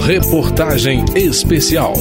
Reportagem especial.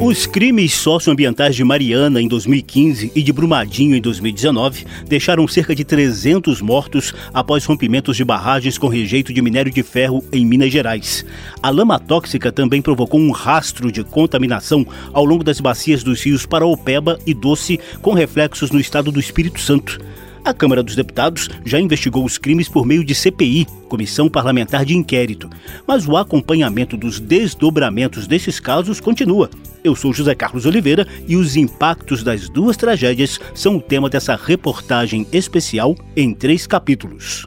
Os crimes socioambientais de Mariana em 2015 e de Brumadinho em 2019 deixaram cerca de 300 mortos após rompimentos de barragens com rejeito de minério de ferro em Minas Gerais. A lama tóxica também provocou um rastro de contaminação ao longo das bacias dos rios Paraopeba e Doce, com reflexos no estado do Espírito Santo. A Câmara dos Deputados já investigou os crimes por meio de CPI, Comissão Parlamentar de Inquérito, mas o acompanhamento dos desdobramentos desses casos continua. Eu sou José Carlos Oliveira e os impactos das duas tragédias são o tema dessa reportagem especial em três capítulos.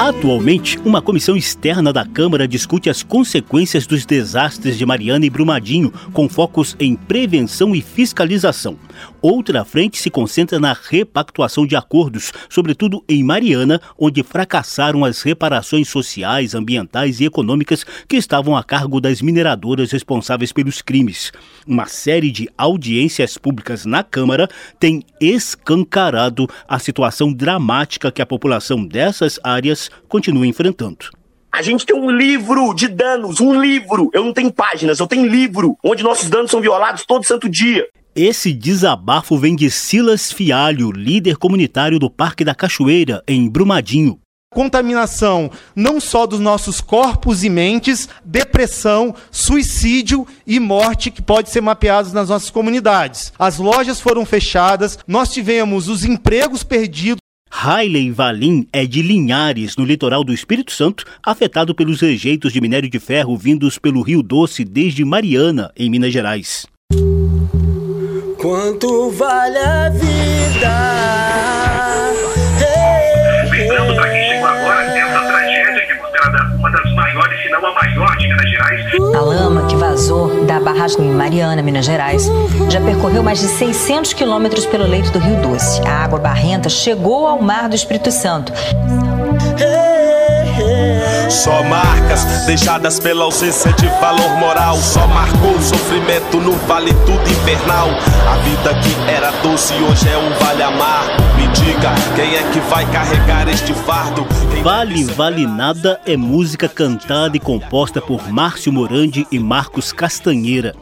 Atualmente, uma comissão externa da Câmara discute as consequências dos desastres de Mariana e Brumadinho, com focos em prevenção e fiscalização. Outra frente se concentra na repactuação de acordos, sobretudo em Mariana, onde fracassaram as reparações sociais, ambientais e econômicas que estavam a cargo das mineradoras responsáveis pelos crimes. Uma série de audiências públicas na Câmara tem escancarado a situação dramática que a população dessas áreas continua enfrentando. A gente tem um livro de danos, um livro. Eu não tenho páginas, eu tenho livro, onde nossos danos são violados todo santo dia. Esse desabafo vem de Silas Fialho, líder comunitário do Parque da Cachoeira, em Brumadinho. Contaminação não só dos nossos corpos e mentes, depressão, suicídio e morte que pode ser mapeados nas nossas comunidades. As lojas foram fechadas, nós tivemos os empregos perdidos. Hailey Valim é de Linhares, no litoral do Espírito Santo, afetado pelos rejeitos de minério de ferro vindos pelo Rio Doce desde Mariana, em Minas Gerais. Quanto vale a vida? Lembrando para quem chegou agora essa tragédia que é considerada uma das maiores, se não a maior de Minas Gerais. A lama que vazou da barragem em Mariana, Minas Gerais, já percorreu mais de 600 quilômetros pelo leito do Rio Doce. A água barrenta chegou ao mar do Espírito Santo. Só marcas deixadas pela ausência de valor moral. Só marcou o sofrimento no vale tudo infernal. A vida que era doce hoje é um vale amargo. Me diga quem é que vai carregar este fardo. Quem Vale Vale Nada é música cantada e composta por Márcio Morandi e Marcos Castanheira.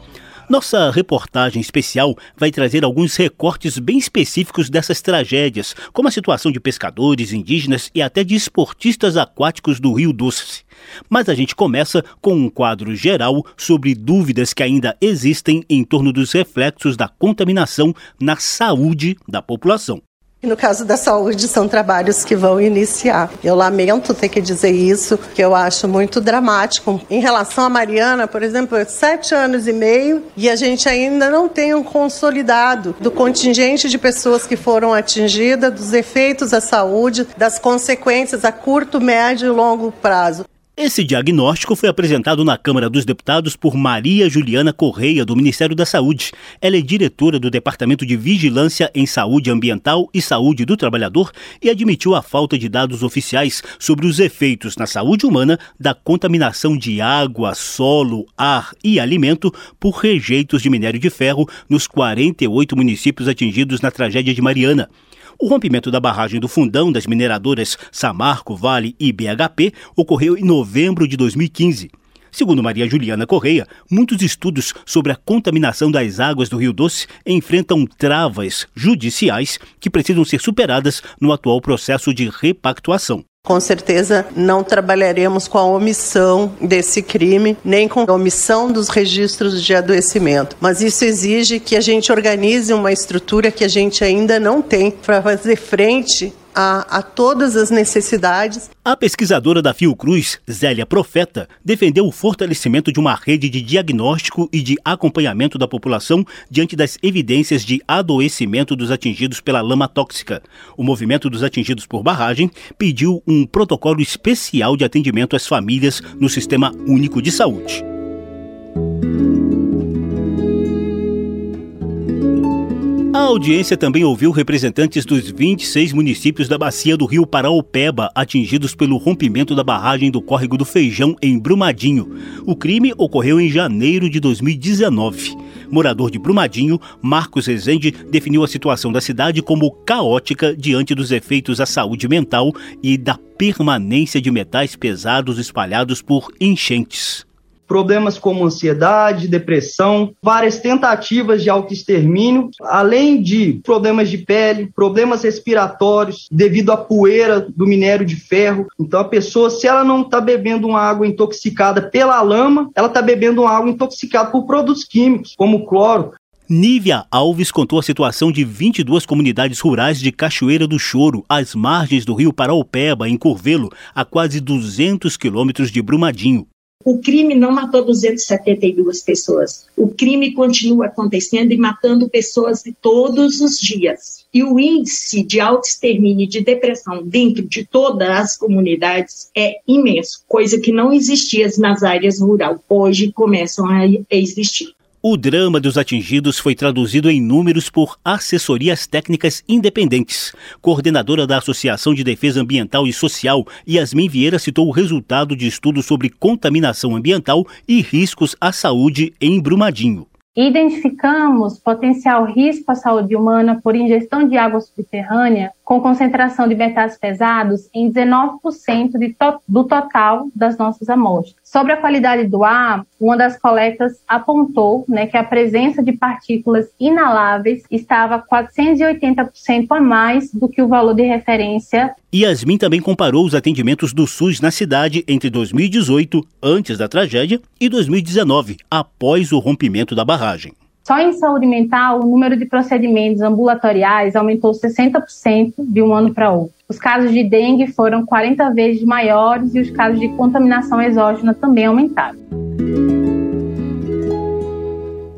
Nossa reportagem especial vai trazer alguns recortes bem específicos dessas tragédias, como a situação de pescadores, indígenas e até de esportistas aquáticos do Rio Doce. Mas a gente começa com um quadro geral sobre dúvidas que ainda existem em torno dos reflexos da contaminação na saúde da população. No caso da saúde, são trabalhos que vão iniciar. Eu lamento ter que dizer isso, que eu acho muito dramático. Em relação a Mariana, por exemplo, é sete anos e meio e a gente ainda não tem um consolidado do contingente de pessoas que foram atingidas, dos efeitos à saúde, das consequências a curto, médio e longo prazo. Esse diagnóstico foi apresentado na Câmara dos Deputados por Maria Juliana Correia, do Ministério da Saúde. Ela é diretora do Departamento de Vigilância em Saúde Ambiental e Saúde do Trabalhador e admitiu a falta de dados oficiais sobre os efeitos na saúde humana da contaminação de água, solo, ar e alimento por rejeitos de minério de ferro nos 48 municípios atingidos na tragédia de Mariana. O rompimento da barragem do Fundão das mineradoras Samarco, Vale e BHP ocorreu em novembro de 2015. Segundo Maria Juliana Correia, muitos estudos sobre a contaminação das águas do Rio Doce enfrentam travas judiciais que precisam ser superadas no atual processo de repactuação. Com certeza não trabalharemos com a omissão desse crime, nem com a omissão dos registros de adoecimento. Mas isso exige que a gente organize uma estrutura que a gente ainda não tem para fazer frente a, a, todas as necessidades. A pesquisadora da Fiocruz, Zélia Profeta, defendeu o fortalecimento de uma rede de diagnóstico e de acompanhamento da população diante das evidências de adoecimento dos atingidos pela lama tóxica. O movimento dos atingidos por barragem pediu um protocolo especial de atendimento às famílias no Sistema Único de Saúde. Audiência também ouviu representantes dos 26 municípios da bacia do rio Paraopeba atingidos pelo rompimento da barragem do córrego do Feijão em Brumadinho. O crime ocorreu em janeiro de 2019. Morador de Brumadinho, Marcos Rezende definiu a situação da cidade como caótica diante dos efeitos à saúde mental e da permanência de metais pesados espalhados por enchentes problemas como ansiedade, depressão, várias tentativas de autoextermínio, além de problemas de pele, problemas respiratórios devido à poeira do minério de ferro. Então a pessoa, se ela não está bebendo uma água intoxicada pela lama, ela está bebendo uma água intoxicada por produtos químicos, como cloro. Nívia Alves contou a situação de 22 comunidades rurais de Cachoeira do Choro, às margens do rio Paraupeba, em Curvelo, a quase 200 quilômetros de Brumadinho. O crime não matou 272 pessoas. O crime continua acontecendo e matando pessoas todos os dias. E o índice de autoextermínio e de depressão dentro de todas as comunidades é imenso, coisa que não existia nas áreas rurais. Hoje começam a existir. O drama dos atingidos foi traduzido em números por assessorias técnicas independentes. Coordenadora da Associação de Defesa Ambiental e Social, Yasmin Vieira citou o resultado de estudo sobre contaminação ambiental e riscos à saúde em Brumadinho. Identificamos potencial risco à saúde humana por ingestão de água subterrânea com concentração de metais pesados em 19% to do total das nossas amostras. Sobre a qualidade do ar, uma das coletas apontou né, que a presença de partículas inaláveis estava 480% a mais do que o valor de referência. Yasmin também comparou os atendimentos do SUS na cidade entre 2018, antes da tragédia, e 2019, após o rompimento da barragem. Só em saúde mental, o número de procedimentos ambulatoriais aumentou 60% de um ano para outro. Os casos de dengue foram 40 vezes maiores e os casos de contaminação exógena também aumentaram.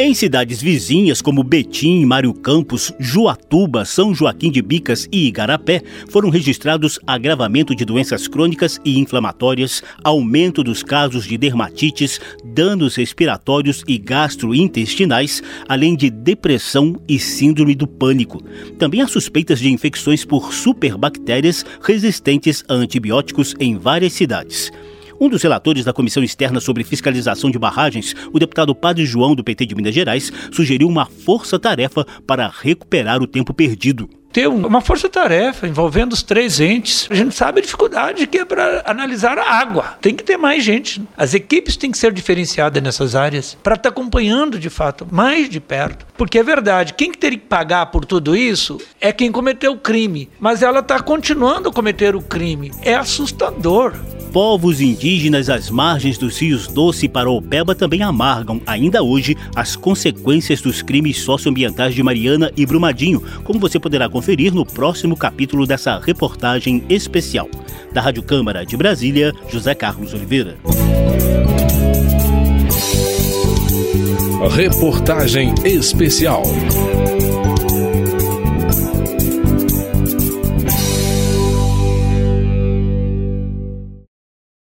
Em cidades vizinhas como Betim, Mário Campos, Juatuba, São Joaquim de Bicas e Igarapé, foram registrados agravamento de doenças crônicas e inflamatórias, aumento dos casos de dermatites, danos respiratórios e gastrointestinais, além de depressão e síndrome do pânico. Também há suspeitas de infecções por superbactérias resistentes a antibióticos em várias cidades. Um dos relatores da Comissão Externa sobre Fiscalização de Barragens, o deputado Padre João, do PT de Minas Gerais, sugeriu uma força-tarefa para recuperar o tempo perdido ter uma força-tarefa envolvendo os três entes. A gente sabe a dificuldade que é para analisar a água. Tem que ter mais gente. As equipes têm que ser diferenciadas nessas áreas para estar tá acompanhando de fato mais de perto. Porque é verdade, quem que teria que pagar por tudo isso é quem cometeu o crime. Mas ela está continuando a cometer o crime. É assustador povos indígenas às margens dos rios Doce e Paraopeba também amargam, ainda hoje, as consequências dos crimes socioambientais de Mariana e Brumadinho, como você poderá conferir no próximo capítulo dessa reportagem especial. Da Rádio Câmara de Brasília, José Carlos Oliveira. Reportagem especial.